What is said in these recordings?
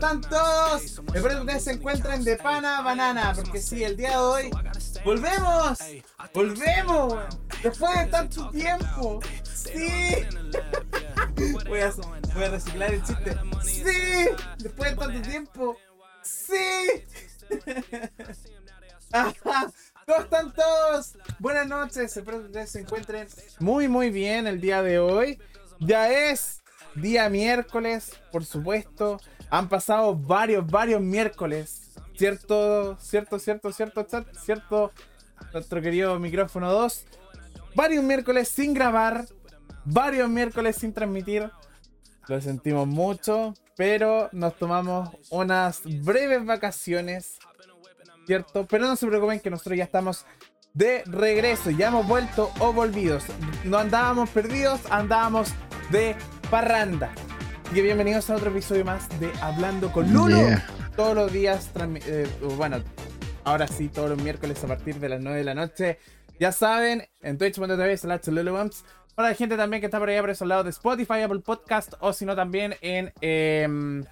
están? ¿Cómo están todos? Espero que ustedes se encuentren de pana banana, porque sí, el día de hoy volvemos. Volvemos. Después de tanto tiempo. Sí. Voy a, voy a reciclar el chiste. Sí. Después de tanto tiempo. Sí. ¿Cómo están todos? Buenas noches, espero que ustedes se encuentren muy muy bien el día de hoy. Ya es día miércoles, por supuesto. Han pasado varios, varios miércoles. ¿Cierto, cierto, cierto, cierto, chat? ¿Cierto? Nuestro querido micrófono 2. Varios miércoles sin grabar. Varios miércoles sin transmitir. Lo sentimos mucho, pero nos tomamos unas breves vacaciones ¿cierto? Pero no se preocupen que nosotros ya estamos de regreso, ya hemos vuelto o volvidos. No andábamos perdidos, andábamos de parranda. Y bienvenidos a otro episodio más de Hablando con Lulo. Todos los días, eh, bueno, ahora sí, todos los miércoles a partir de las 9 de la noche. Ya saben, en twitch.tv slash lulubumps. Para la gente también que está por allá por esos lados de Spotify, Apple Podcast, o si no también en em,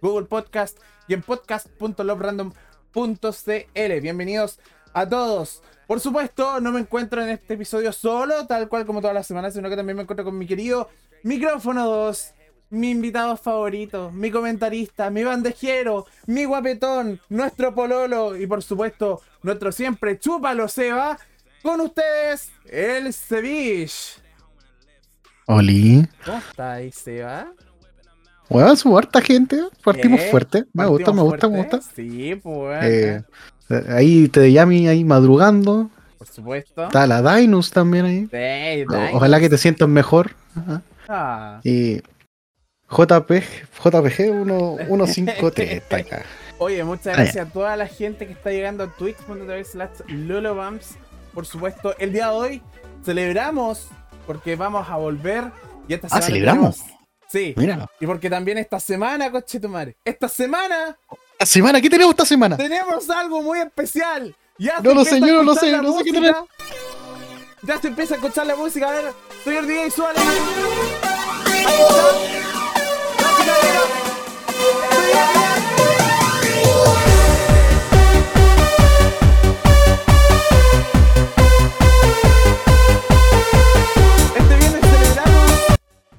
Google Podcast y en podcast.lobrandom.com .cl. Bienvenidos a todos. Por supuesto, no me encuentro en este episodio solo, tal cual como todas las semanas, sino que también me encuentro con mi querido micrófono 2, mi invitado favorito, mi comentarista, mi bandejero, mi guapetón, nuestro pololo y por supuesto, nuestro siempre chúpalo Seba. Con ustedes, el Ceviche. Oli. ¿Cómo estáis, Seba? Bueno, su harta gente, partimos fuerte. Me gusta, me gusta, me gusta. Sí, pues. Eh, ahí te llami ahí madrugando. Por supuesto. Está la Dinus también ahí. Sí, Ojalá que te sientas mejor. Ah. Y JP, JPG 153 está acá. Oye, muchas ah, gracias a toda la gente que está llegando a twitch.tv slash lulobumps. Por supuesto, el día de hoy celebramos porque vamos a volver. Y esta ah, celebramos. Sí. Mira. Y porque también esta semana, coche tu madre. Esta semana. ¿Esta semana? ¿Qué tenemos esta semana? Tenemos algo muy especial. Ya no lo sé, yo no lo sé, no sé qué tenemos. Ya se empieza a escuchar la música. A ver, señor DJ Suárez.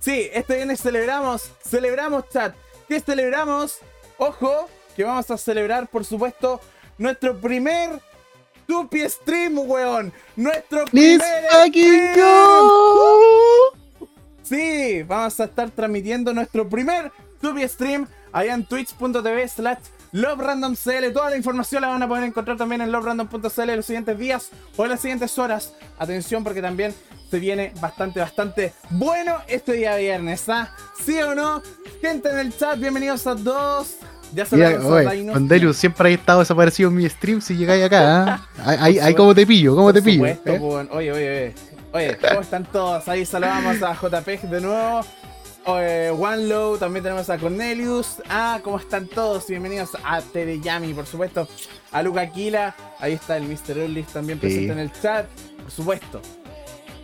Sí, este viernes celebramos, celebramos chat. ¿Qué celebramos? Ojo, que vamos a celebrar, por supuesto, nuestro primer Tupi Stream, weón. Nuestro primer stream. Sí, vamos a estar transmitiendo nuestro primer Tupi Stream allá en twitch.tv slash LoveRandomCL. Toda la información la van a poder encontrar también en LoveRandom.cl en los siguientes días o en las siguientes horas. Atención porque también se viene bastante, bastante bueno este día viernes, ¿ah? ¿Sí o no? Gente en el chat, bienvenidos a todos. Ya se Con Delius siempre ha estado desaparecido en mi stream si llegáis acá. ¿ah? Ahí, como te pillo, cómo te pillo. ¿eh? Oye, oye, oye. Oye, ¿cómo están todos? Ahí saludamos a JP de nuevo. Oye, One Low, también tenemos a Cornelius. Ah, ¿cómo están todos? Bienvenidos a Tere Yami, por supuesto. A Luca Aquila. Ahí está el Mr. Urlis también presente en el chat. Por supuesto.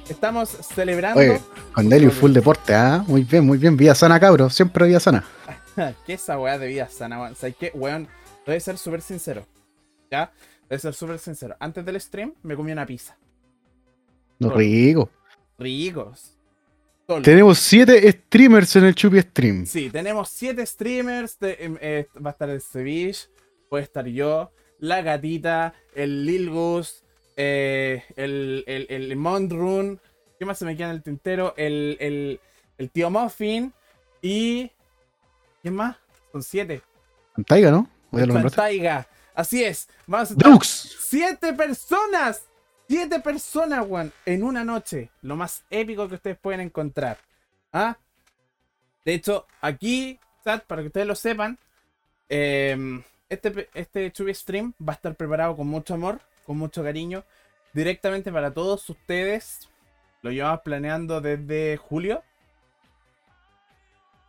Estamos celebrando. Oye, con full deporte, ¿ah? Muy bien, muy bien. Vida sana, cabro. Siempre vida sana. ¿Qué esa weá de vida sana, weón? ¿Sabes qué, weón? Voy a ser súper sincero. ¿Ya? A ser súper sincero. Antes del stream me comí una pizza. No, rico. Ricos. Tenemos siete streamers en el Chupi Stream. Sí, tenemos siete streamers. Em, eh, va a estar el Ceviche, puede estar yo, la gatita, el Lil Gus, eh, el, el, el Mondrun, ¿qué más se me queda en el tintero? El, el, el tío Muffin y... ¿Quién más? Son siete. Taiga, ¿no? Taiga. Así es. Vamos a siete personas. Siete personas, Juan, en una noche. Lo más épico que ustedes pueden encontrar. ¿Ah? De hecho, aquí, para que ustedes lo sepan, eh, este, este Chubby Stream va a estar preparado con mucho amor con mucho cariño, directamente para todos ustedes. Lo llevamos planeando desde julio.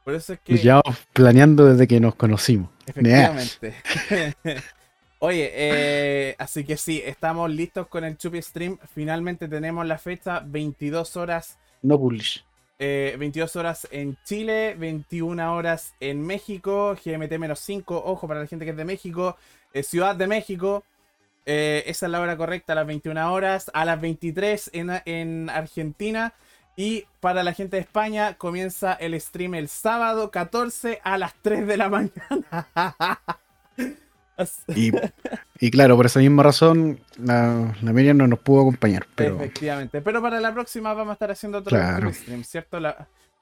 Por eso es que. Lo llevamos planeando desde que nos conocimos. Efectivamente. Oye, eh, así que sí, estamos listos con el Chupi Stream. Finalmente tenemos la fecha, 22 horas No publish. 22 horas en Chile, 21 horas en México, GMT-5, ojo para la gente que es de México, Ciudad de México, esa es la hora correcta, a las 21 horas, a las 23 en, en Argentina, y para la gente de España comienza el stream el sábado 14 a las 3 de la mañana. y, claro, por esa misma razón, la, la Miriam no nos pudo acompañar. Pero... Efectivamente. Pero para la próxima vamos a estar haciendo otro, stream, ¿cierto?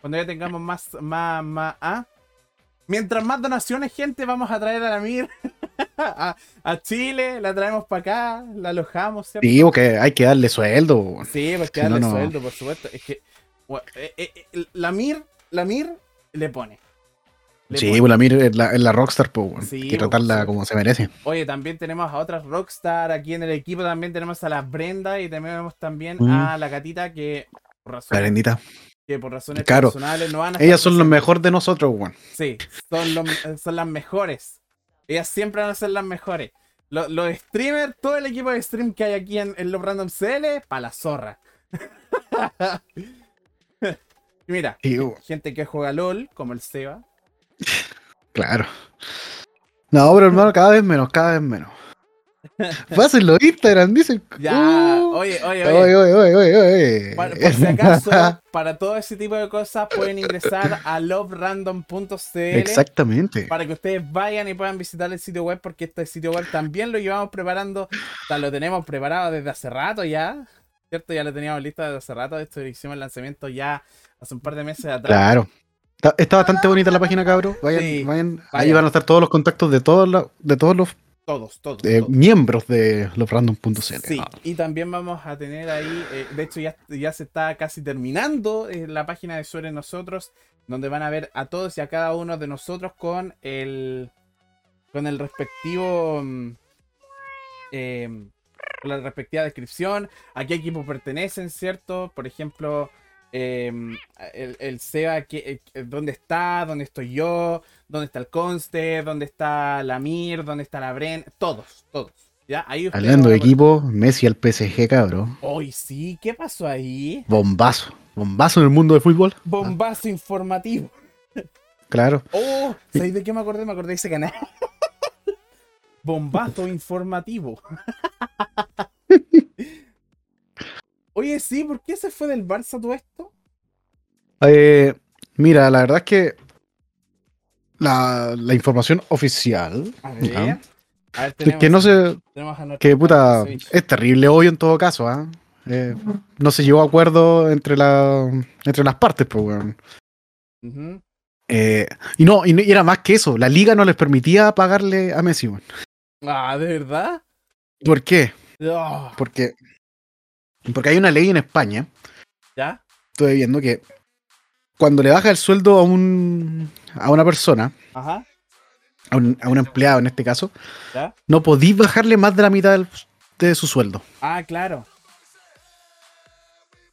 cuando ya tengamos más, más, más. ¿ah? Mientras más donaciones, gente, vamos a traer a la Mir a, Chile, la traemos para acá, la alojamos, ¿cierto? Sí, porque hay que darle sueldo. Sí, pues que darle sueldo, por supuesto. Es que eh, eh, eh, la Mir, la Mir le pone. sí, pues la Mir es la, Rockstar, pues, hay que tratarla pues, como se merece. Oye, también tenemos a otras Rockstar aquí en el equipo, también tenemos a la Brenda y tenemos también mm. a la gatita que por razones, la Brendita. Que por razones personales no van a Ellas son los mejores de nosotros, weón. Sí, son, son las mejores. Ellas siempre van a ser las mejores. Los, streamers, todo el equipo de stream que hay aquí en, en los Random CL, para la zorra. Mira, gente que juega LOL, como el Seba. Claro. No, pero hermano, cada vez menos, cada vez menos. Pásenlo Instagram, dicen. Ya, uh. oye, oye, oye. Oye, oye, oye, oye. Por, si acaso, para todo ese tipo de cosas pueden ingresar a loverandom.cl. Exactamente. Para que ustedes vayan y puedan visitar el sitio web, porque este sitio web también lo llevamos preparando. O sea, lo tenemos preparado desde hace rato ya. ¿Cierto? Ya lo teníamos listo desde hace rato. Esto hicimos el lanzamiento ya hace un par de meses atrás. Claro. Está, bastante bonita la página, cabrón. Vayan, vayan. Ahí van a estar todos los contactos de todos, de todos los todos, todos, eh, miembros de losrandom.cl. Sí, y también vamos a tener ahí, eh, de hecho ya, ya se está casi terminando eh, la página de Sobre Nosotros, donde van a ver a todos y a cada uno de nosotros con el con el respectivo mm, con la respectiva descripción, a qué equipo pertenecen, ¿cierto? Por ejemplo, Em, el, el, SEBA, que, eh, dónde está, dónde estoy yo, dónde está el Conste, dónde está la Mir, dónde está la Bren, todos, todos. ¿ya? Ahí Hablando de equipo, Messi al PSG, cabrón. Hoy sí, ¿qué pasó ahí? Bombazo, bombazo en el mundo del fútbol. Bombazo informativo. Claro. Oh, ¿sabéis de qué me acordé? Me acordé de ese canal. Bombazo informativo. Oye, sí, ¿por qué se fue del Barça todo esto? Eh, mira, la verdad es que la, información oficial. A ver, que no se. Que puta. Es terrible hoy en todo caso, ¿ah? ¿eh? no se llegó a acuerdo entre, la, entre las partes, pues, weón. eh, y no, y, era más que eso. La liga no les permitía pagarle a Messi, weón. Ah, ¿de verdad? ¿Por qué? Ah. Porque porque hay una ley en España. ¿Ya? Estoy viendo que cuando le baja el sueldo a un a una persona, Ajá. A, un, a un empleado en este caso, ¿Ya? no podís bajarle más de la mitad de su sueldo. Ah, claro.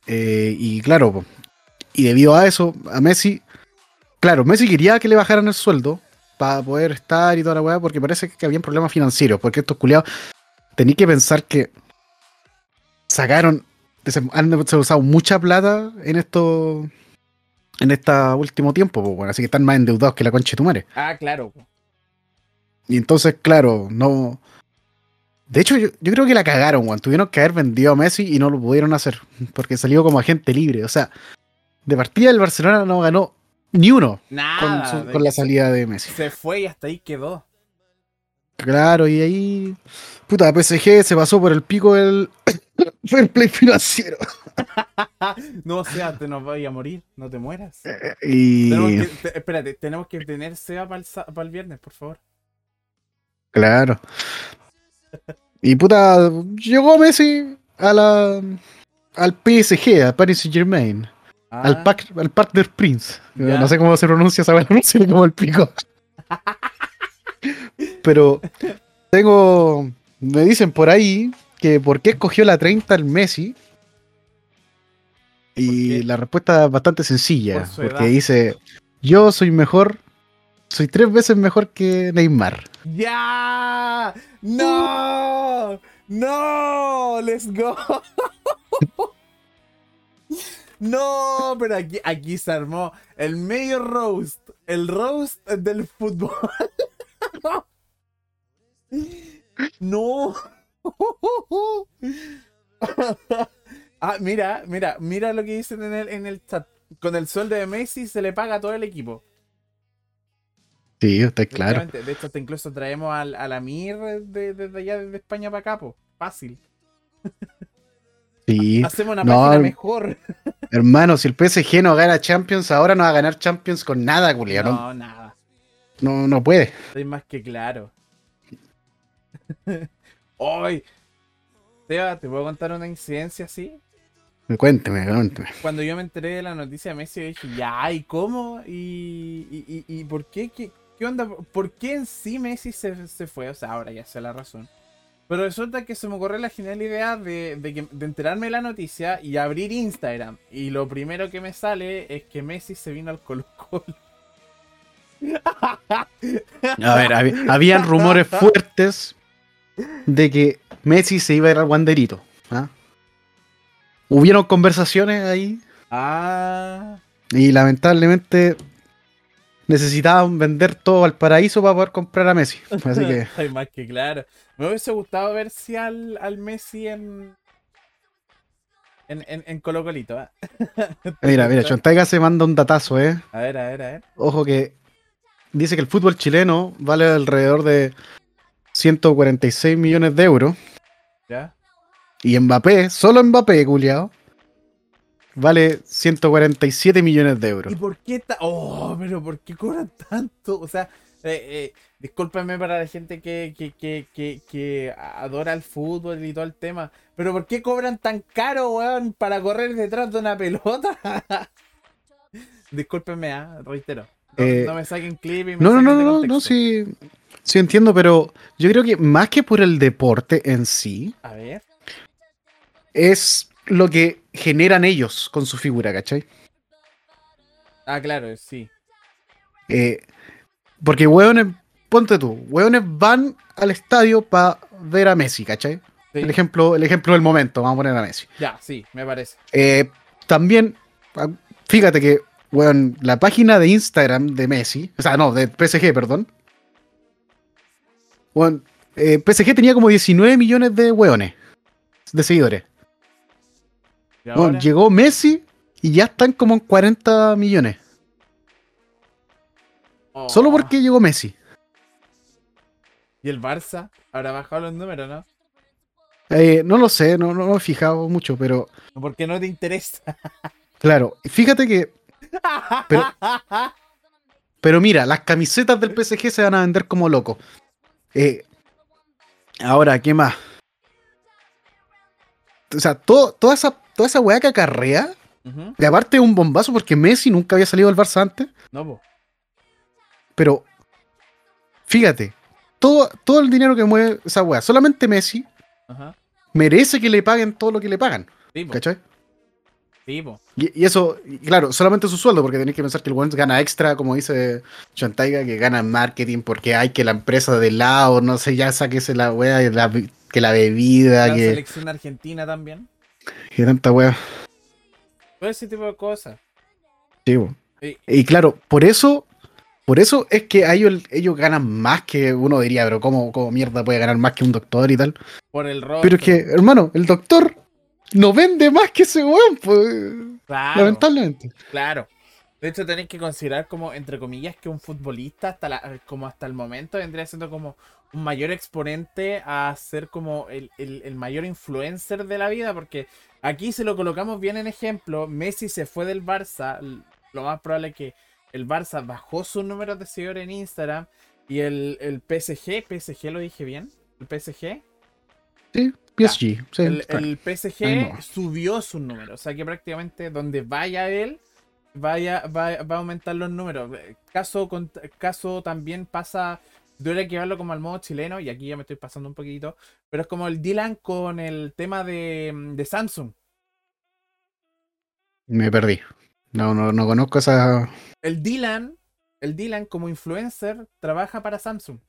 Eh, y claro, y debido a eso, a Messi, claro, Messi quería que le bajaran el sueldo para poder estar y toda la weá, porque parece que había problemas financieros, porque estos culiados tenéis que pensar que sacaron, han usado mucha plata en esto, en este último tiempo, pues, así que están más endeudados que la concha de tu madre. Ah, claro. Y entonces, claro, no. De hecho, yo, creo que la cagaron, weón. Tuvieron que haber vendido a Messi y no lo pudieron hacer. Porque salió como agente libre. O sea, de partida el Barcelona no ganó ni uno con, la salida de Messi. Se fue y hasta ahí quedó. Claro, y ahí. Puta, PSG se pasó por el pico del, Fair play financiero. no, o sea, te nos vaya a morir, no te mueras. Eh, y... espérate, tenemos que tener SEA para el, viernes, por favor. Claro. Y puta, llegó Messi a la, al PSG, a Paris Saint Germain. Al, ah. pack, al Partner Prince. No sé cómo se pronuncia esa pronuncia como el pico. Pero tengo. Me dicen por ahí que por qué escogió la 30 el Messi. Y la respuesta es bastante sencilla, porque dice, yo soy mejor, soy tres veces mejor que Neymar. ¡Ya! ¡No! ¡No! ¡Let's go! No, pero aquí, aquí se armó el medio roast. El roast del fútbol. No. Ah, mira, mira, mira lo que dicen en el, en el chat. Con el sueldo de Messi se le paga a todo el equipo. Sí, está claro. De hecho, hasta incluso traemos al, al Amir desde de, allá, desde España para acá, po. Fácil. Sí. Hacemos una No, página mejor. Hermano, si el PSG no gana Champions, ahora no va a ganar Champions con nada, culiao. No, No, nada. no, no puede. Estoy más que claro. Hoy. Teba, ¿te puedo contar una incidencia así? Cuénteme, cuénteme. Cuando yo me enteré de la noticia de Messi, dije, ya, ¿y cómo? ¿Y, y, por qué? ¿Qué, qué onda? ¿Por qué en sí Messi se, se fue? O sea, ahora ya sé la razón. Pero resulta que se me ocurrió la genial idea de, de, que- de enterarme de la noticia y abrir Instagram. Y lo primero que me sale es que Messi se vino al Colo Colo. A ver, hab- habían rumores fuertes de que Messi se iba a ir al Wanderito. ¿ah? Hubieron conversaciones ahí Ah, y lamentablemente necesitaban vender todo al paraíso para poder comprar a Messi. Así que Ay, más que claro. Me hubiese gustado ver si al, al Messi en. En, en, en Colo Colito. ¿eh? Mira, mira, Chontaiga se manda un datazo, ¿eh? A ver, a ver, a ver. Ojo que dice que el fútbol chileno vale alrededor de 146 millones de euros. ¿Ya? Y Mbappé, solo Mbappé, culiao, vale 147 millones de euros. ¿Y por qué ta- Oh, pero ¿por qué cobran tanto? O sea, eh, eh, discúlpenme para la gente que, que, que, que, que adora el fútbol y todo el tema. Pero ¿por qué cobran tan caro, weón, para correr detrás de una pelota? Discúlpenme, ah, reitero. No, Eh, no me saquen clip y me No, no, no, no, no, sí, sí entiendo, pero yo creo que más que por el deporte en sí, A ver. es lo que generan ellos con su figura, ¿cachai? Ah, claro, sí. Eh, porque hueones, ponte tú, hueones van al estadio para ver a Messi, ¿cachai? Sí. El ejemplo, el ejemplo del momento, vamos a poner a Messi. Ya, sí, me parece. Eh, también, ah, fíjate que, weón, la página de Instagram de Messi, o sea, no, de PSG, perdón. Weón, eh, PSG tenía como 19 millones de weones, de seguidores. ¿Y Weón, ahora? llegó Messi y ya están como en 40 millones. Oh. Solo porque llegó Messi. ¿Y el Barça? Habrá bajado los números, ¿no? Eh, no lo sé, no, no me he fijado mucho, pero ¿Por qué no te interesa? claro, fíjate que, Pero- pero mira, las camisetas del PSG se van a vender como locos. Eh, ahora, ¿qué más? O sea, todo, toda esa, toda esa weá que acarrea, y aparte un bombazo porque Messi nunca había salido del Barça antes, No, po. pero fíjate, todo, todo el dinero que mueve esa weá, solamente Messi merece que le paguen todo lo que le pagan, Sí. ¿cachai? Sí. Y, y eso, claro, solamente su sueldo, porque tenéis que pensar que el weón gana extra, como dice Chantaiga, que gana en marketing porque hay que la empresa de lado, no sé, ya sáquese la la- que la bebida, La que, selección argentina también. que tanta weá. Todo ese tipo de cosas. Sí. Y- claro, por eso, por eso es que a ellos, ellos ganan más que uno diría, pero ¿cómo, cómo mierda puede ganar más que un doctor y tal? por el rostro. Pero es que, hermano, el doctor no vende más que ese weón, pues, Claro, lamentablemente. claro. De hecho, tenéis que considerar como, entre comillas, que un futbolista hasta la, como hasta el momento vendría siendo como un mayor exponente a ser como el, el- el mayor influencer de la vida, porque aquí si lo colocamos bien en ejemplo, Messi se fue del Barça, lo más probable es que el Barça bajó sus números de seguidores en Instagram y el, el PSG, PSG lo dije bien, el PSG, Sí, PSG. sí, el, PSG subió sus números. O sea que prácticamente donde vaya él, vaya, va, va a aumentar los números. Eh, Caso, con- caso también pasa, duele que verlo como al modo chileno, y aquí ya me estoy pasando un poquito, pero es como el Dylan con el tema de, de Samsung. Me perdí. No, no, no conozco esa. El Dylan, el Dylan como influencer trabaja para Samsung.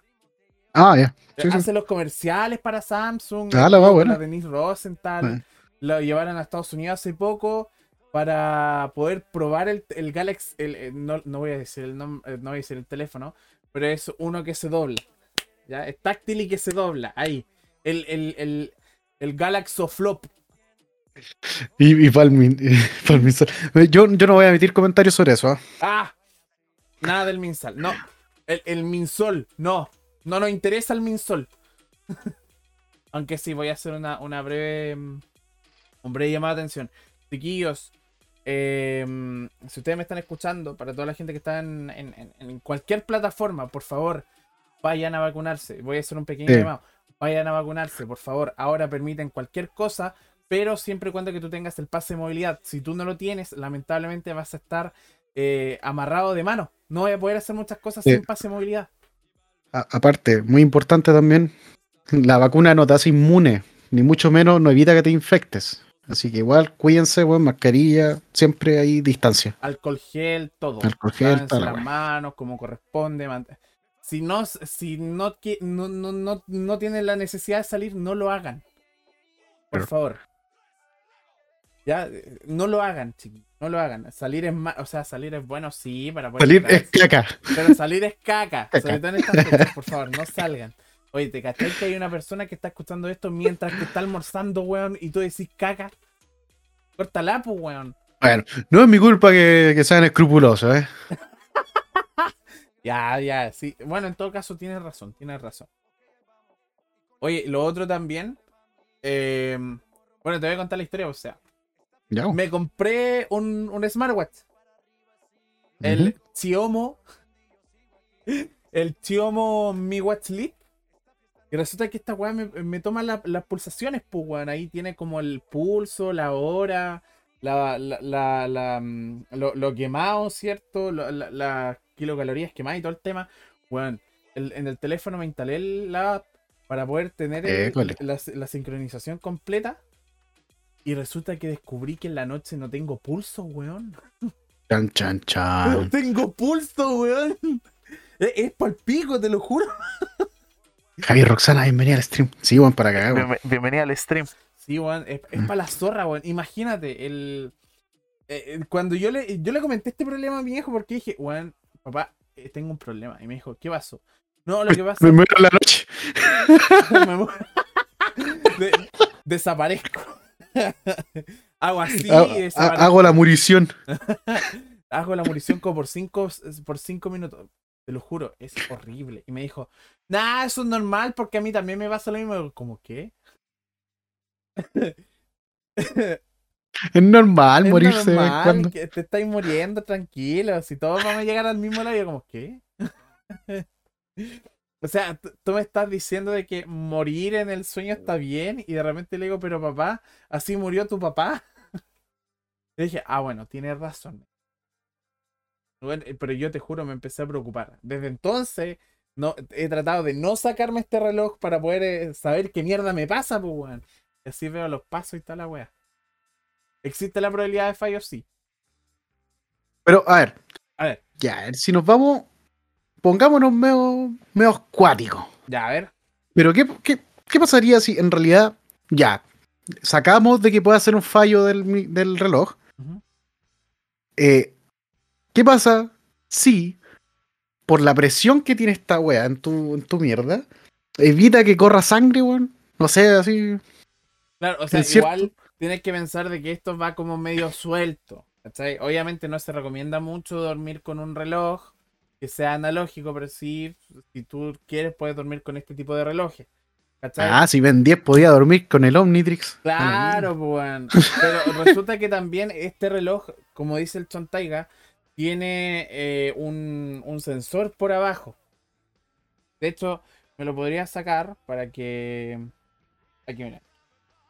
Ah, ya. Sí, sí. Hace los comerciales para Samsung. Ah, la va. La Denise Rosenthal. Lo llevaron a Estados Unidos hace poco. para poder probar el, el Galaxy. el- el- no, no voy a decir el eh, no voy a decir el teléfono, pero es uno que se dobla. ¿ya? Es táctil y que se dobla. Ahí. El, el, el, el Galaxo Flop. Y, y Palmin, y Palmin Sol. yo, yo no voy a emitir comentarios sobre eso. ¿ah? ¡Ah! Nada del Minsal. No. El, el Minsol. No. No nos interesa el Minsol. Aunque sí, voy a hacer una, una breve. mm, Un breve llamada de atención. Chiquillos. eh, si ustedes me están escuchando, para toda la gente que está en, en- en- en cualquier plataforma, por favor, vayan a vacunarse. Voy a hacer un pequeño llamado. Vayan a vacunarse, por favor. Ahora permiten cualquier cosa, pero siempre y cuando que tú tengas el pase de movilidad. Si tú no lo tienes, lamentablemente vas a estar eh, amarrado de mano. No voy a poder hacer muchas cosas sin pase de movilidad. Aparte, muy importante también, la vacuna no te hace inmune, ni mucho menos no evita que te infectes. Así que igual, cuídense, weón, mascarilla, siempre hay distancia. Alcohol gel, todo. Alcohol gel, la las manos como corresponde. Si no, si no, no, no, no, no tienen la necesidad de salir, no lo hagan. Por favor. Ya, eh, no lo hagan, chiquillos. No lo hagan. Salir es o sea, salir es bueno, sí, para poder Salir es caca. Pero salir es caca. Caca. Sobre todo en estas fechas, por favor, no salgan. Oye, ¿te cachai que hay una persona que está escuchando esto mientras que está almorzando, weón, y tú decís caca? Córtala, pues, weón. Bueno, no es mi culpa que, que sean escrupulosos, ¿eh? Ya, ya, sí. Bueno, en todo caso, tienes razón, tienes razón. Oye, lo otro también. eh, bueno, te voy a contar la historia, o sea. Ya. Me compré un, un smartwatch. El. Chiomo. El Chiomo Mi Watch Lite. Y resulta que esta weá me, me toma la- las pulsaciones, pues, weón. Ahí tiene como el pulso, la hora, la, la, la- mm, lo, lo quemado, ¿cierto? Las kilocalorías quemadas y todo el tema. Weón, el- en el teléfono me instalé la app para poder tener el- École. la, la sincronización completa. Y resulta que descubrí que en la noche no tengo pulso, weón. Chan, chan, No chan. tengo pulso, weón. Es, es pa'l pico, te lo juro. Javi Roxana, bienvenida al stream. Sí, weón, para cagar, weón. Bienvenida al stream. Sí, weón, es, para la zorra, weón. Imagínate, el, eh, eh, cuando yo le, yo le comenté este problema a mi hijo porque dije, weón, papá, eh, tengo un problema. Y me dijo, ¿qué pasó? No, lo que pasa Me muero en la noche. me mu- De- desaparezco. Hago así, hago la murición. hago la munición como por cinco, por cinco minutos. Te lo juro, es horrible. Y me dijo, nah, eso es normal porque a mí también me pasa lo mismo. ¿Cómo qué? Es normal Es morirse normal, cuando. que te estáis muriendo, tranquilo. Si todos vamos a llegar al mismo lado, yo como, ¿qué? O sea, tú me estás diciendo de que morir en el sueño está bien y de repente le digo, pero papá, así murió tu papá. y dije, ah, bueno, tienes razón. Bueno, eh, pero yo te juro, me empecé a preocupar. Desde entonces, no, he tratado de no sacarme este reloj para poder eh, saber qué mierda me pasa, pues, weón. Y así veo los pasos y tal la wea. ¿Existe la probabilidad de fallo? Sí. Pero, a ver, A ver, ya, si nos vamos, pongámonos medio, medio ya, a ver. Pero, ¿qué, qué, qué pasaría si en realidad, ya, sacamos de que pueda ser un fallo del, del reloj? Eh, ¿Qué pasa si, por la presión que tiene esta wea en tu, en tu mierda, evita que corra sangre, weón? No sé, así. Claro, o sea, cierto. igual tienes que pensar de que esto va como medio suelto. ¿cachai? Obviamente no se recomienda mucho dormir con un reloj que sea analógico, pero sí, si tú quieres, puedes dormir con este tipo de relojes. ¿cachai? Ah, si Ben 10 podía dormir con el Omnitrix. Claro, pues. weón. Pero resulta que también este reloj, como dice el Chontaiga, tiene eh, un, un sensor por abajo. De hecho, me lo podría sacar para que. Aquí, mira.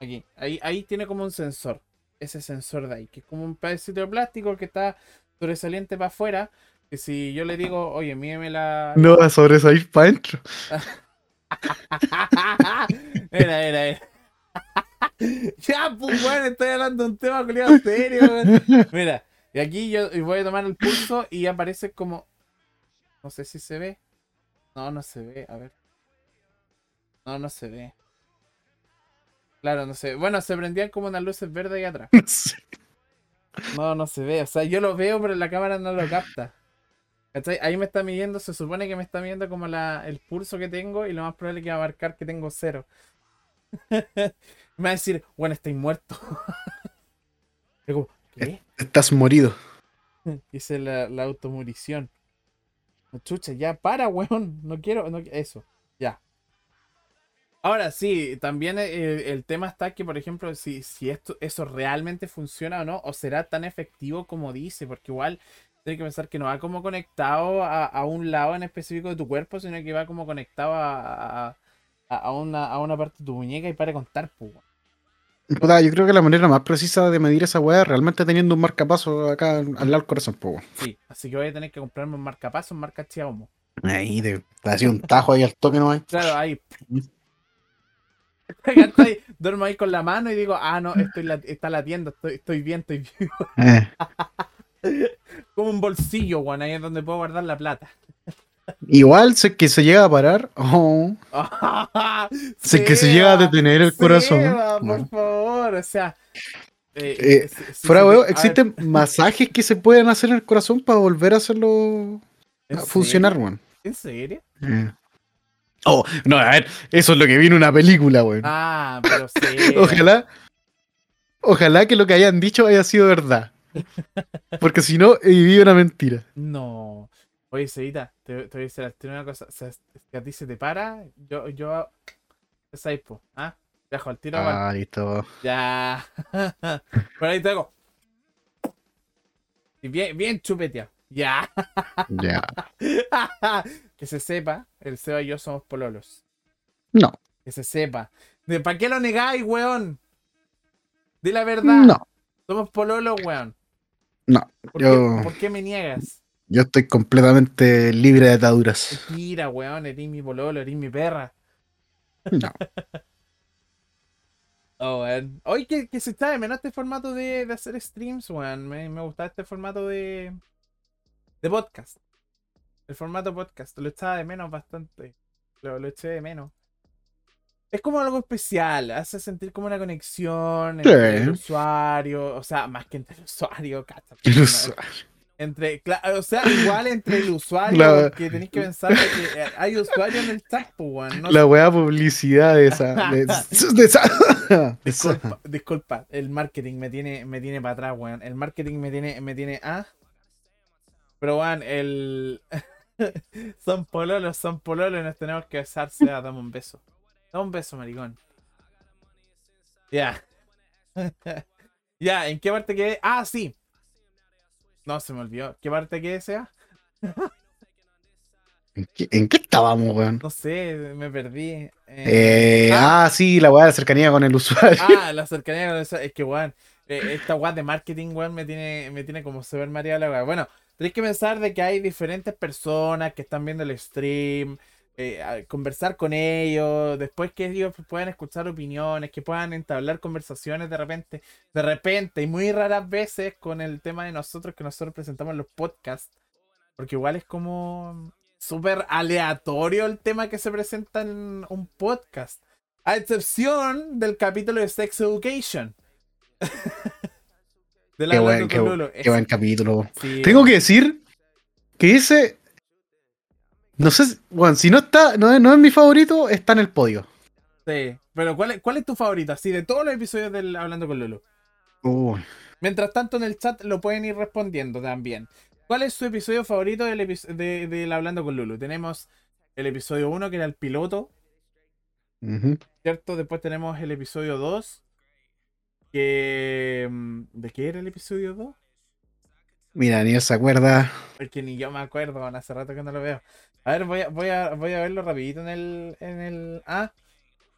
Aquí. Ahí, ahí tiene como un sensor. Ese sensor de ahí, que es como un pedacito de plástico que está sobresaliente para afuera. Que si yo le digo, oye, mídeme la. No va a sobresalir para adentro. Era, era, era. ya, pues, weón, estoy hablando de un tema culiado serio, weón. Mira, y aquí yo voy a tomar el pulso y aparece como. No sé si se ve. No, no se ve, a ver. No, no se ve. Claro, no sé. Bueno, se prendían como unas luces verdes ahí atrás. No, no se ve. O sea, yo lo veo, pero la cámara no lo capta. ¿Cachai? Ahí me está midiendo, se supone que me está midiendo como la, el pulso que tengo y lo más probable es que va a marcar que tengo cero. me va a decir, bueno, estoy muerto. Como, ¿qué? Estás morido. Hice la, la automurición. Chucha, ya para, weón. No quiero, no, eso, ya. Ahora sí, también el, el tema está que, por ejemplo, si, si esto, eso realmente funciona o no, o será tan efectivo como dice, porque igual tienes que pensar que no va como conectado a, a un lado en específico de tu cuerpo, sino que va como conectado a, a, a una, a una parte de tu muñeca y para contar, pues. Puta, yo creo que la manera más precisa de medir esa weá es realmente teniendo un marcapaso acá al lado del corazón, weón. Sí, así que voy a tener que comprarme un marcapaso, un marca Xiaomi. Ahí te, te hacía un tajo ahí al toque, ¿no? hay? Claro, ahí. Duermo ahí con la mano y digo, ah, no, estoy la- está latiendo, estoy, estoy bien, estoy vivo. Eh, Como un bolsillo, weón, ahí es donde puedo guardar la plata. Igual, es que se llega a parar, oh, es que se llega a detener el corazón. Por bueno. favor, o sea. eh, Eh, si Fuera, weón, ver, existen masajes que se pueden hacer en el corazón para volver a hacerlo ¿en a funcionar, weón. ¿En serio? Eh. Oh, no, a ver, eso es lo que vi en una película, weón. Ah, pero sí. Ojalá, ojalá que lo que hayan dicho haya sido verdad. Porque si no, he vivido una mentira. No. Oye, Cevita, te, te voy a decir una cosa. O sea, si a ti se te para, yo, yo. Es ahí, po. ¿Ah? Dejo al tiro. Ah, listo. Ya. Por ahí te hago. Y bien, bien chupeteado. Ya. Ya. que se sepa, el Seba y yo somos pololos. No, Que se sepa. ¿Para qué lo negáis, weón? Di la verdad. no, Somos pololos, weón. No. ¿Por, Yo- qué, por qué me niegas? Yo estoy completamente libre de ataduras. Mira, weón, eres mi pololo, eres mi perra. No. Oh, weón. Oye, que, que se está de menos este formato de, de hacer streams, weón. Me, me gusta este formato de, de podcast. El formato podcast. Lo echaba de menos bastante. Lo, lo eché de menos. Es como algo especial. Hace sentir como una conexión entre el Sí. usuario. O sea, más que entre el usuario, cacha. El usu- Entre, o sea, igual entre el usuario, La- porque tenéis que pensar que eh, hay usuarios en el chat, pues, weón. No La weá publicidad de esa. De, de esa. de esa- Disculpa, disculpa, el marketing me tiene, me tiene para atrás, weón. El marketing me tiene, me tiene, ah. Pero weón, el. son pololos, son pololos y nos tenemos que besarse. Ah, dame un beso. Dame un beso, maricón. Ya. ya, ¿en qué parte quedé? Ah, sí. No, se me olvidó. ¿Qué parte quedé, sea? ¿En qué, en qué estábamos, weón? No sé, me perdí. Eh, Eh, ah, sí, la weá de cercanía con el usuario. Ah, la cercanía con eso. Es que, weón, eh, esta weá de marketing, weón, me tiene, me tiene como super mareado la weá. Bueno, tenéis que pensar de que hay diferentes personas que están viendo el stream, eh, a- conversar con ellos, después que ellos puedan escuchar opiniones, que puedan entablar conversaciones de repente, de repente, y muy raras veces con el tema de nosotros que nosotros presentamos en los podcasts, porque igual es como súper aleatorio el tema que se presenta en un podcast. A excepción del capítulo de Sex Education. de la Qué buen, qué, qué buen capítulo. sí, Tengo que decir que ese. No sé, si- bueno, si no está, no es, no es mi favorito, está en el podio. Sí. Pero ¿cuál es, ¿cuál es tu favorito? Así de todos los episodios del Hablando con Lolo. Uy, Mientras tanto en el chat lo pueden ir respondiendo también. ¿Cuál es su episodio favorito del, epi- de, del Hablando con Lulu? Tenemos el episodio 1 que era el piloto. ¿cierto? Después tenemos el episodio 2. Que... mm, ¿De qué era el episodio 2? Mira, ni él se acuerda. Es que ni yo me acuerdo, hace rato que no lo veo. A ver, voy a, voy a, voy a verlo rapidito en el... En el ah.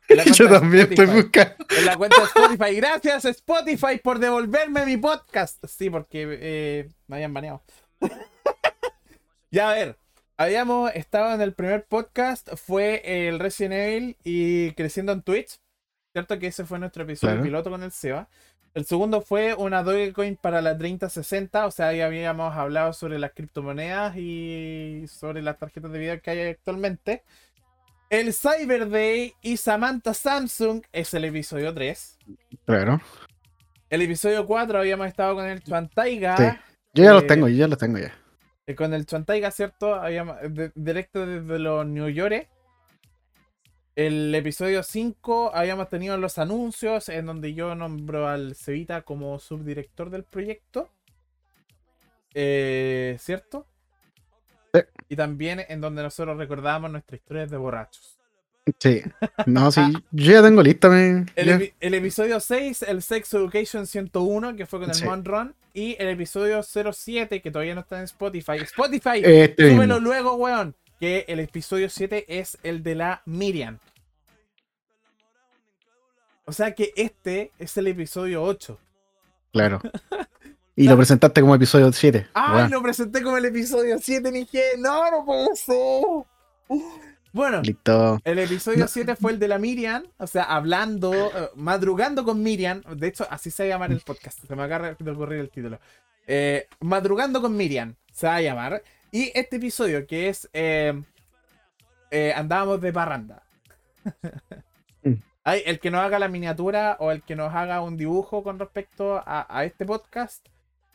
en Yo también estoy buscando. En la cuenta de Spotify. Gracias Spotify por devolverme mi podcast. Sí, porque eh, me habían baneado. ya a ver. Habíamos estado en el primer podcast. Fue el Resident Evil y creciendo en Twitch. ¿Cierto? Que ese fue nuestro episodio Claro. piloto con el Seba. El segundo fue una Dogecoin para la 3060. O sea, ahí habíamos hablado sobre las criptomonedas y sobre las tarjetas de video que hay actualmente. El Cyber Day y Samantha Samsung es el episodio 3. Claro. El episodio 4 habíamos estado con el Chuantaiga. Sí. Yo ya los Eh, tengo, yo ya los tengo ya. eh, con el Chuantaiga, ¿cierto? Habíamos, de- directo desde los New York. El episodio 5 habíamos tenido los anuncios en donde yo nombro al Cevita como subdirector del proyecto. Eh, ¿Cierto? Sí. Y también en donde nosotros recordábamos nuestras historias de borrachos. Sí. No, sí, yo ya tengo lista, me. El, ya. epi- el episodio 6, el Sex Education 101, que fue con el Sí. Monron. Y el episodio 07, que todavía no está en Spotify. Spotify, Este súbelo mismo. luego, weón. Que el episodio 7 es el de la Miriam. O sea que este es el episodio 8. Claro. Y lo presentaste como episodio 7. ¡Ay, lo presenté como el episodio 7! Dije, no, no puede ser. Bueno, Listo. El episodio No. 7 fue el de la Miriam, o sea, hablando, eh, madrugando con Miriam. De hecho, así se va a llamar el podcast. Se me acaba de ocurrir el título. Eh, madrugando con Miriam se va a llamar. Y este episodio, que es eh, eh, Andábamos de parranda. Mm. Ay, el que nos haga la miniatura o el que nos haga un dibujo con respecto a, a este podcast,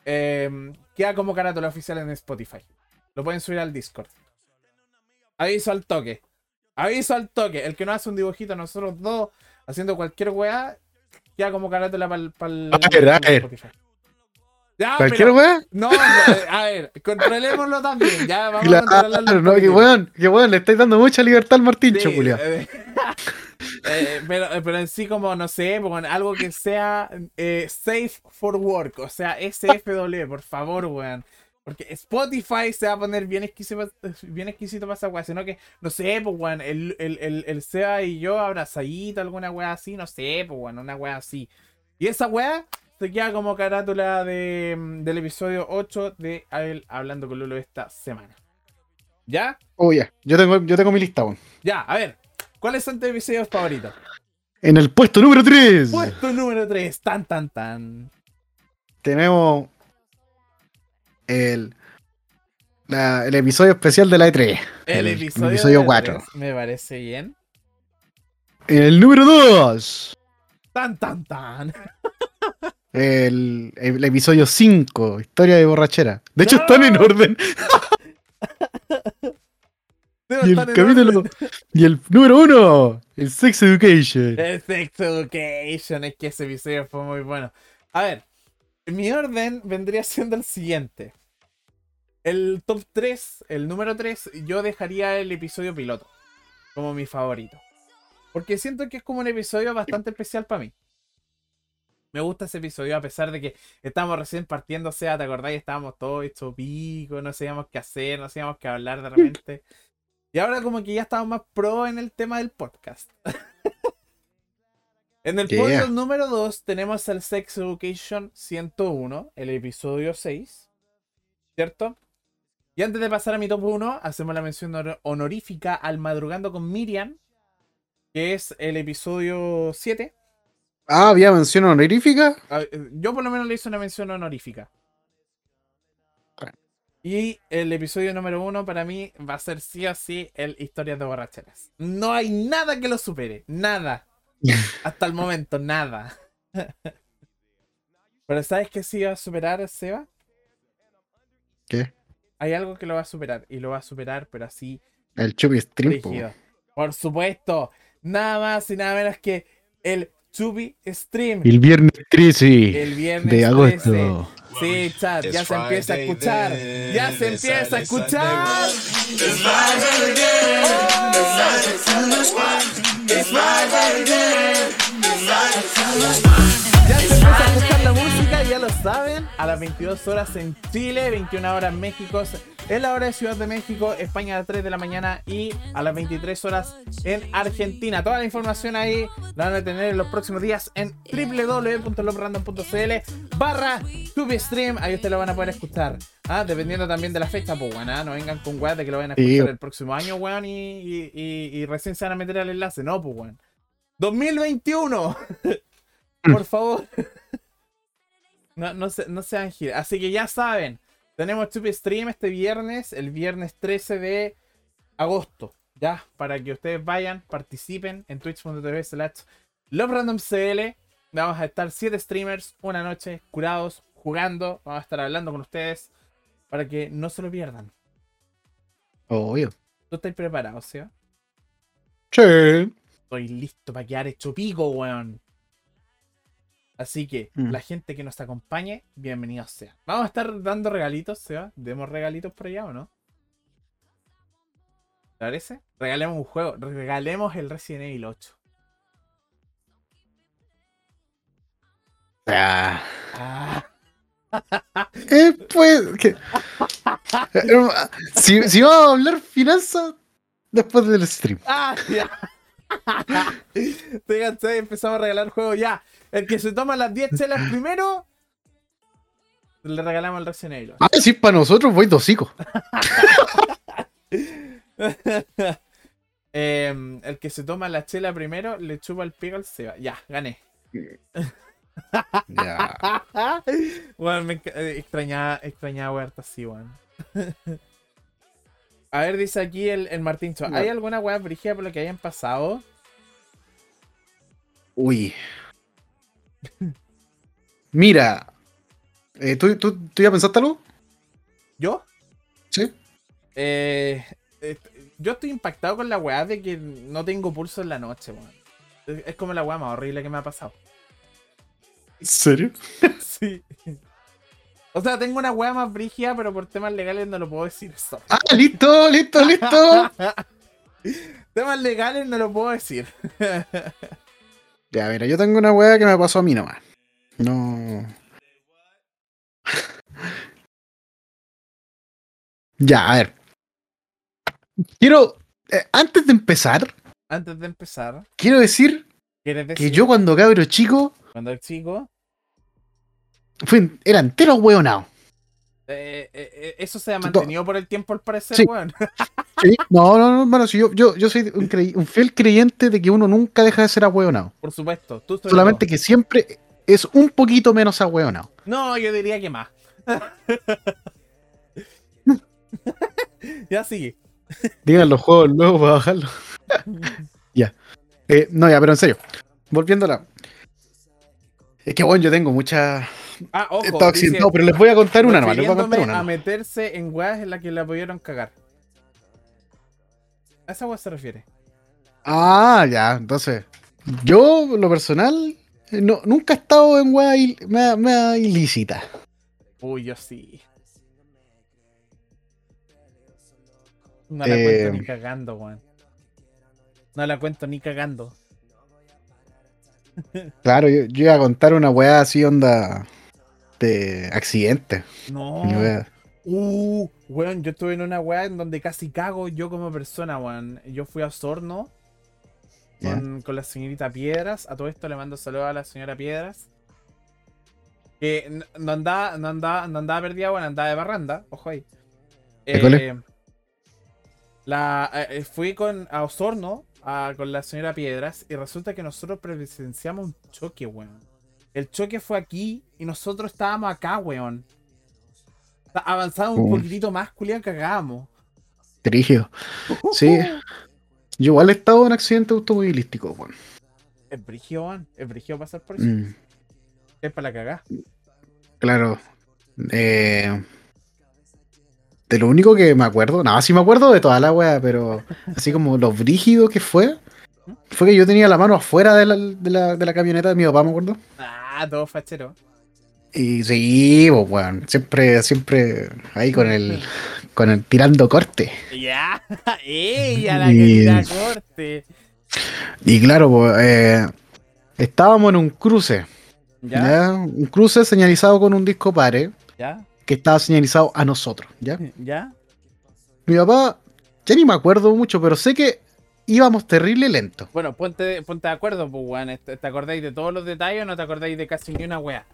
eh, queda como carátula oficial en Spotify. Lo pueden subir al Discord. Aviso al toque. Aviso al toque. El que no hace un dibujito, nosotros dos, haciendo cualquier weá, queda como carátula para el. A ver, a ver. Ya, ¿Cualquier weá? No, a ver, controlémoslo también. Ya vamos a controlarlo. Claro, no, qué weón, qué weón, le estáis dando mucha libertad al Martincho, Sí, eh, eh, pero, pero en sí como, no sé, pues, con algo que sea eh, safe for work, o sea, SFW, por favor, weón. Porque Spotify se va a poner bien exquisito, bien exquisito para esa weá, sino que, no sé, pues, weón, el, el, el, el Seba y yo abrazadito, alguna weá así, no sé, pues, weón, una weá así. Y esa weá se queda como carátula de, mm, del episodio 8 de él hablando con Lulo esta semana. ¿Ya? Oh, ya. Yo tengo, yo tengo mi lista, weón. Ya, a ver. ¿Cuáles son tus episodios favoritos? En el puesto número 3 Puesto número 3, tan tan tan. tenemos el, la- el episodio especial de la E3. El, El episodio, episodio de cuatro. tres Me parece bien. En el número 2, Tan tan tan. el, el episodio 5, historia de borrachera. De hecho, ¡No! están en orden. Y el capítulo. Y el número 1, el Sex Education. El Sex Education, es que ese episodio fue muy bueno. A ver, mi orden vendría siendo el siguiente. El top 3, el número 3, yo dejaría el episodio piloto como mi favorito. Porque siento que es como un episodio bastante especial para mí. Me gusta ese episodio a pesar de que estábamos recién partiendo, o sea, ¿te acordáis? Estábamos todos hechos pico, no sabíamos qué hacer, no sabíamos qué hablar de repente. Y ahora como que ya estamos más pro en el tema del podcast. en el Yeah. podio número 2 tenemos el Sex Education 101, el episodio 6. ¿Cierto? Y antes de pasar a mi top 1, hacemos la mención honor- honorífica al Madrugando con Miriam, que es el episodio 7. Ah, había mención honorífica. Eh, Yo por lo menos le hice una mención honorífica. Bueno. Y el episodio número uno para mí va a ser sí o sí el Historias de Borracheras. No hay nada que lo supere. Nada. Hasta el momento, nada. Pero ¿sabes qué sí va a superar, Seba? ¿Qué? Hay algo que lo va a superar. Y lo va a superar, pero así El Chupi Stream. Por supuesto. Nada más y nada menos que el Chubby Stream. El viernes 13 El viernes de 13. agosto. Sí, chat, ya se empieza a escuchar. Ya se empieza a escuchar. Ya se empieza a escuchar la música, ya lo saben. A las 22 horas en Chile, 21 horas en México. Es la hora de Ciudad de México, España a las 3 de la mañana y a las 23 horas en Argentina. Toda la información ahí la van a tener en los próximos días en www.loprandom.cl barra stream Ahí ustedes lo van a poder escuchar. Ah, dependiendo también de la fecha, pues bueno, ah, no vengan con weas de que lo vayan a Sí. escuchar el próximo año, weón, y, y, y- y recién se van a meter al enlace. No, pues weón. 2021. Por favor. No, no, se, no sean Así que ya saben, tenemos Chupi Stream este viernes, el viernes 13 de agosto. Ya, para que ustedes vayan, participen en twitch.tv slash loverandomcl Vamos a estar siete streamers una noche curados, jugando. Vamos a estar hablando con ustedes para que no se lo pierdan. Obvio. ¿Tú estás preparado, sí? Sí. Estoy listo para quedar hecho pico, weón. Así que, Mm. la gente que nos acompañe, bienvenidos sea. Vamos a estar dando regalitos, Seba. ¿Demos regalitos por allá o no? ¿Te parece? Regalemos un juego. Regalemos el Resident Evil 8. Ah. Ah, Eh, pues. que- Eh, si, si vamos a hablar finanzas, después del stream. ah, ya. Cansé, empezamos a regalar juegos ya. El que se toma las 10 chelas primero, le regalamos el Resident Evil 8. Ah, es para nosotros, voy dosico. Em, el que se toma la chela primero le chupa el pico al Seba. Ya, gané. Ya. Bueno, me eh, extrañaba, extrañaba huerta así, weón. A ver, dice aquí el, el Martincho. ¿Hay alguna weá brígida por lo que hayan pasado? Uy. Mira. eh, ¿tú, tú, ¿Tú ya pensaste algo? ¿Yo? Sí. Eh, est- yo estoy impactado con la weá de que no tengo pulso en la noche, weón. Es- Es como la weá más horrible que me ha pasado. ¿En serio? Sí. O sea, tengo una weá más brígida, pero por temas legales no lo puedo decir. sorry. Ah, listo, listo, listo. temas legales no lo puedo decir. Ya, mira, yo tengo una weá que me pasó a mí nomás. No. Ya, a ver. Quiero. eh, antes de empezar, Antes de empezar, quiero decir ¿quieres decir que yo cuando cabro chico cuando el chico? Fui, era entero hueonado. eh, eh, eh, eso se ha mantenido por el tiempo al parecer, Sí. weón. Sí. No, no, no, hermano, si yo, yo, yo soy un, crey- un fiel creyente de que uno nunca deja de ser ahueonado. Por supuesto. Tú Solamente que siempre es un poquito menos ahueonado. No, yo diría que más. ya sigue. Digan los juegos luego para bajarlo. ya. Eh, no, ya, pero en serio. Volviendo a la. Es que bueno, yo tengo mucha. Ah, ojo. Dice, accidentado, pero les voy a contar una nomás. Les voy a contar una. a meterse en weas en las que la pudieron cagar. A esa wea se refiere. Ah, ya, entonces. Yo, lo personal, eh, no, nunca he estado en wea il- mea- mea ilícita. Uy, yo sí. No la Eh, cuento ni cagando, weón. No la cuento ni cagando. Claro, yo, yo iba a contar una wea así, onda. De accidente. No. Uh, weón, yo estuve en una weá en donde casi cago yo como persona, weón. Yo fui a Osorno con, con la señorita Piedras. A todo esto le mando saludos a la señora Piedras. Que n- no andaba, no andaba, no andaba perdida, bueno, andaba de barranda, ojo ahí. Eh, la, eh, fui con, a Osorno a- con la señora Piedras y resulta que nosotros presenciamos un choque, weón. El choque fue aquí y nosotros estábamos acá, weón. Avanzamos un poquitito más, culiao, cagábamos. Trígido. Sí. Yo igual he estado en accidente automovilístico, weón. Es brigio, weón. Es brigio pasar por eso. Mm, Es para la cagá. claro. Eh, de lo único que me acuerdo, nada, sí me acuerdo de toda la wea, pero así como lo brígido que fue, fue que yo tenía la mano afuera de la, de la, de la camioneta de mi papá, me acuerdo. Ah, todo fachero. Y sí, pues, weón, siempre, siempre ahí con el, con el tirando corte. Ya, ella la que Y- tira corte. Y claro, pues, eh, estábamos en un cruce, ¿Ya? ¿ya? Un cruce señalizado con un disco pare ¿Ya? que estaba señalizado a nosotros, ¿ya? ¿Ya? Mi papá, ya ni me acuerdo mucho, pero sé que íbamos terrible lento. Bueno, ponte, ponte de acuerdo, pues, weón. ¿Te te acordáis de todos los detalles o no te acordáis de casi ni una wea?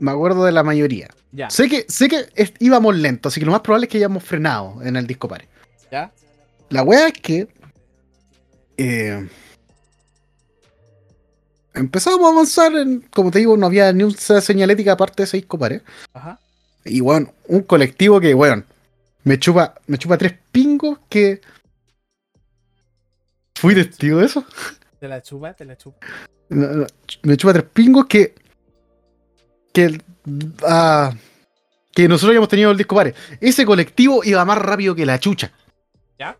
Me acuerdo de la mayoría. Ya. Sé que, sé que es- íbamos lentos, así que lo más probable es que hayamos frenado en el disco pare. ¿Ya? La wea es que. eh, empezamos a avanzar, en, como te digo, no había ni una señalética aparte de ese disco pare. Ajá. Y bueno, un colectivo que, bueno, me chupa, me chupa tres pingos que. Fui testigo de eso. Te la chupa, te la chupa. no, no, me chupa tres pingos que. Que. ah, que nosotros habíamos tenido el disco pare. Ese colectivo iba más rápido que la chucha. ¿Ya?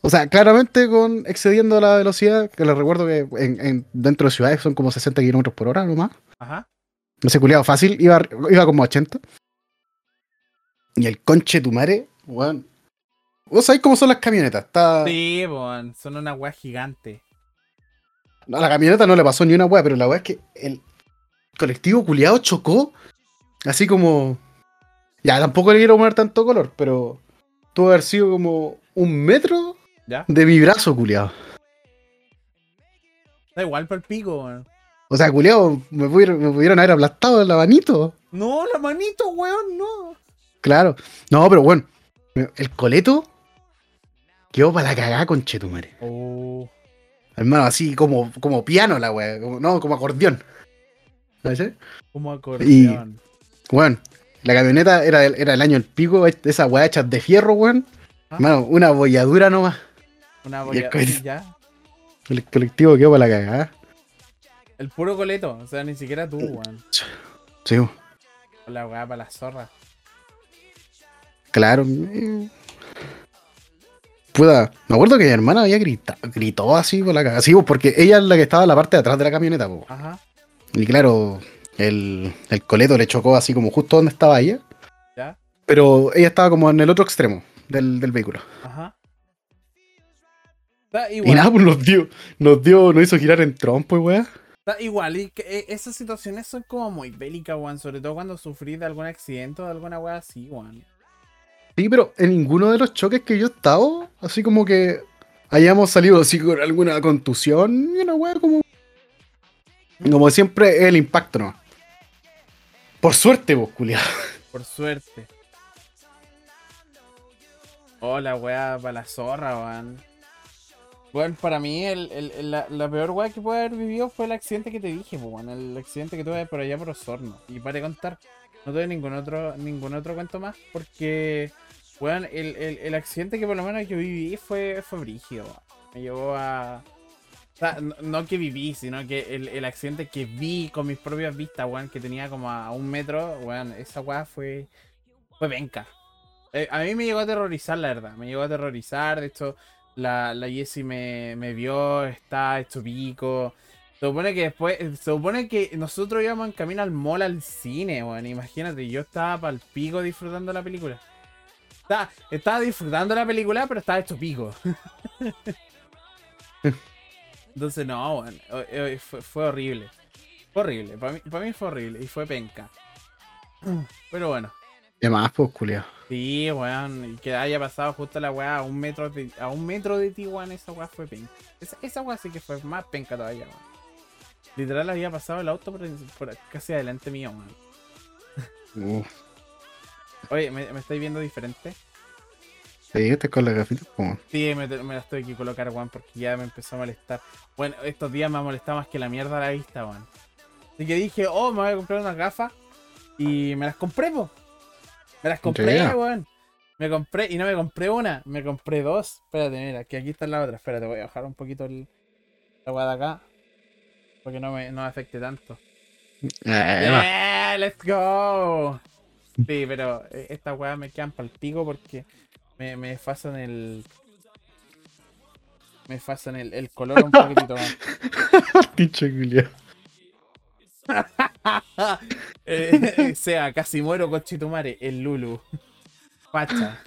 O sea, claramente con excediendo la velocidad, que les recuerdo que en, en- dentro de ciudades son como 60 kilómetros por hora nomás. Ajá. Ese culiado fácil, iba, iba como a 80. Y el conche tu madre, weón. Vos sabés cómo son las camionetas. Está... Sí, weón. Son una weá gigante. No, a la camioneta no le pasó ni una weá, pero la weá es que el colectivo culiado chocó. Así como. Ya, tampoco le quiero poner tanto color, pero. Tuvo que haber sido como un metro ¿Ya? de mi brazo, culiado. Da igual por el pico, weón. O sea, culiado, me pudieron, me pudieron haber aplastado el abanito. No, la manito, weón, no. Claro. No, pero bueno. El coleto quedó para la cagada con Chetumare. Oh. Hermano, así como, como piano la weá. no, como acordeón. ¿Sabes? Como acordeón. Bueno, la camioneta era, era el año del pico, esa weá hecha de fierro, weón. Ah. Hermano, una bolladura nomás. Una Y el ya. El colectivo quedó para la cagada. El puro coleto. O sea, ni siquiera tú, weón. Sí, la weá para la zorra. claro. mm. Puta, me acuerdo que mi hermana había gritado, gritó así por la cagada. Sí, pues, porque ella es la que estaba en la parte de atrás de la camioneta, po. Ajá. Y claro, el, el coleto le chocó así como justo donde estaba ella. Ya. Pero ella estaba como en el otro extremo del, del vehículo. Ajá. Y nada, pues nos dio, nos dio, nos hizo girar en trompo, weá. Da igual. Y que, eh, esas situaciones son como muy bélicas, weón. Sobre todo cuando sufrís de algún accidente o de alguna weá así, weón. Sí, pero en ninguno de los choques que yo he estado, así como que hayamos salido así con alguna contusión y una weá como. Como siempre, el impacto, ¿no? Por suerte, vos, culiado. Por suerte. Oh, la weá para la zorra, weón. Bueno, para mí el, el- la, la peor weá que puede haber vivido fue el accidente que te dije, weón. El accidente que tuve por allá por Osorno. Y para contar, no tuve ningún otro, ningún otro cuento más porque, weón, el, el- el accidente que por lo menos yo viví fue, fue brígido. Me llevó a... O sea, no, que viví, sino que el, el accidente que vi con mis propias vistas, weón, que tenía como a un metro, weón, esa weá fue... Fue venca. Eh, a mí me llegó a aterrorizar, la verdad. Me llegó a aterrorizar. De hecho, la, la Jessie me, me vio, está hecho pico. Se supone que después. Se supone que nosotros íbamos en camino al mall al cine, weón. Imagínate, yo estaba para el pico disfrutando la película. Estaba, estaba disfrutando la película, pero estaba hecho pico. Entonces, no, eh, Fue, fue horrible. Fue horrible. Para mí, para mí fue horrible. Y fue penca. Pero bueno. Y además, pues, culiado. Sí, weón, y que haya pasado justo la weá a un metro de, a un metro de ti, weón, esa weá fue penca. Esa, esa weá sí que fue más penca todavía, weón. Literal había pasado el auto por, por casi adelante mío, weón. Oye, ¿me, me estáis viendo diferente? sí, este con la gafita, como. Sí, me, me la estoy que colocar, weón, porque ya me empezó a molestar. Bueno, estos días me ha molestado más que la mierda a la vista, weón. Así que dije, oh, me voy a comprar unas gafas. Y me las compré, po. Me las compré, Ya. weón. Me compré, y no me compré una, me compré dos. Espérate, mira, que aquí está la otra. Espérate, voy a bajar un poquito el, la weá de acá. Porque no me, no me afecte tanto. Eh. ¡Yeah! ¡Let's go! Sí, pero eh, estas weas me quedan pal pico porque me, me desfasan el. Me desfasan el, el color un poquitito más. Pinche culiao. Eh, sea, casi muero con Chitumare, el Lulu. Pacha.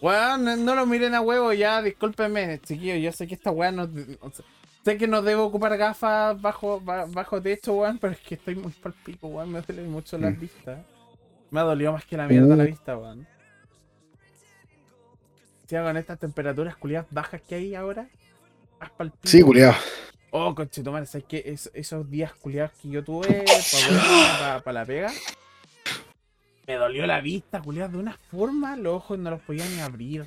Weón, no, no lo miren a huevo ya, discúlpenme, chiquillos. Yo sé que esta weá no. o sea, sé que no debo ocupar gafas bajo, ba- bajo techo, weón, pero es que estoy muy pal pico, weón. Me duele mucho las Mm. vistas. Me ha dolido más que la mierda la Uh. vista, weón. Ya con estas temperaturas culiadas bajas que hay ahora. Más pal pico. Sí, culiao. Oh, conchetumare, ¿sabes qué? Es- esos días culiados que yo tuve para la pega, me dolió la vista, culiado, de una forma, los ojos no los podía ni abrir.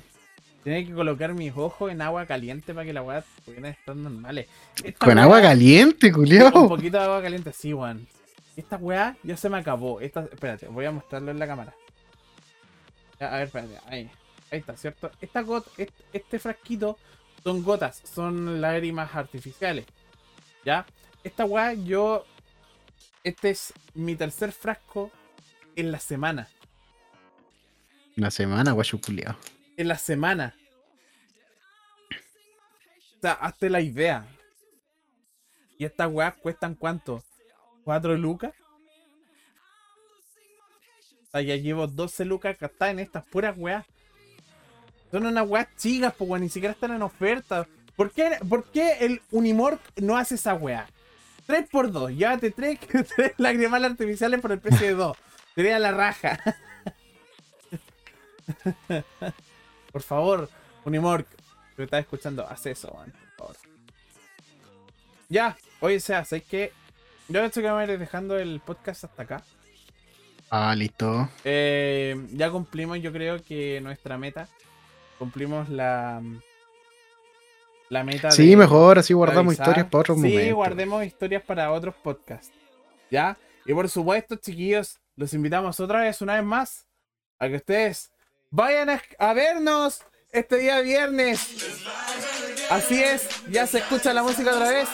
Tenía que colocar mis ojos en agua caliente para que la weá pudieran estar normales. Esta Con weá- agua caliente, Un culiao. poquito de agua caliente, sí, weón. Esta weá ya se me acabó. Esta, espérate, voy a mostrarlo en la cámara. A ver, espérate, ahí. Ahí está, ¿cierto? Esta got, este, este frasquito Son gotas, son lágrimas artificiales. ¿Ya? Esta weá, yo. Este es mi tercer frasco en la semana. Una semana, guacho culiao. En la semana. O sea, hazte la idea. ¿Y estas weas cuestan cuánto? ¿Cuatro lucas? O sea, ya llevo 12 lucas gastadas en estas puras weas. Son unas weas chicas, pues ni siquiera están en oferta. ¿Por qué, por qué el Unimork no hace esa wea? 3 por 2, llévate 3, tres lagrimales artificiales por el precio de 2. Sería la raja. por favor, Unimork, que me estás escuchando, haz eso, man, por favor. Ya, oye, sea, ¿sabes qué? Yo estoy que me voy a ir dejando el podcast hasta acá. Ah, listo. Eh, ya cumplimos, yo creo que nuestra meta. Cumplimos la. La meta Sí, de- mejor, así guardamos avisar. historias para otros sí, momentos. guardemos historias para otros podcasts. ¿Ya? Y por supuesto, chiquillos, los invitamos otra vez, una vez más, a que ustedes vayan a, vernos este día viernes. Así es, ya se escucha la música otra vez.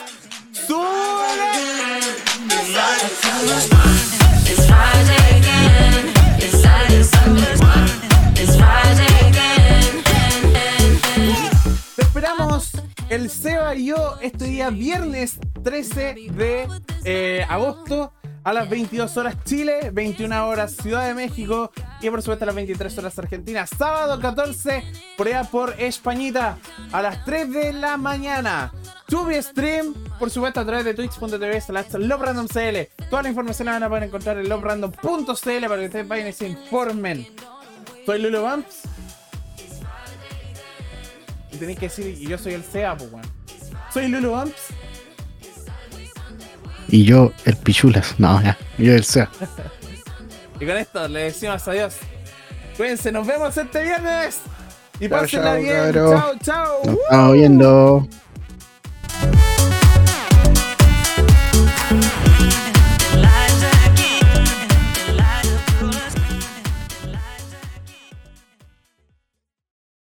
Te esperamos el Seba y yo este día viernes 13 de eh, agosto a las 22 horas Chile, 21 horas Ciudad de México y por supuesto a las 23 horas Argentina. Sábado 14 por allá por Españita a las 3 de la mañana. Tubi Stream, por supuesto a través de twitch.tv slash loverandomcl. Toda la información la van a poder encontrar en loverandom.cl para que ustedes vayan y se informen. Soy Lulu Bumps. Y tenéis que decir, y yo soy el SEA, pues, weón. Soy Lulu Bumps. Y yo, el pichulas. No, ya. Yo el SEA. Y con esto le decimos adiós. Cuídense, nos vemos este viernes. Y Chao, pásenla chao, bien. cabros. Chao, chao. Nos estamos viendo.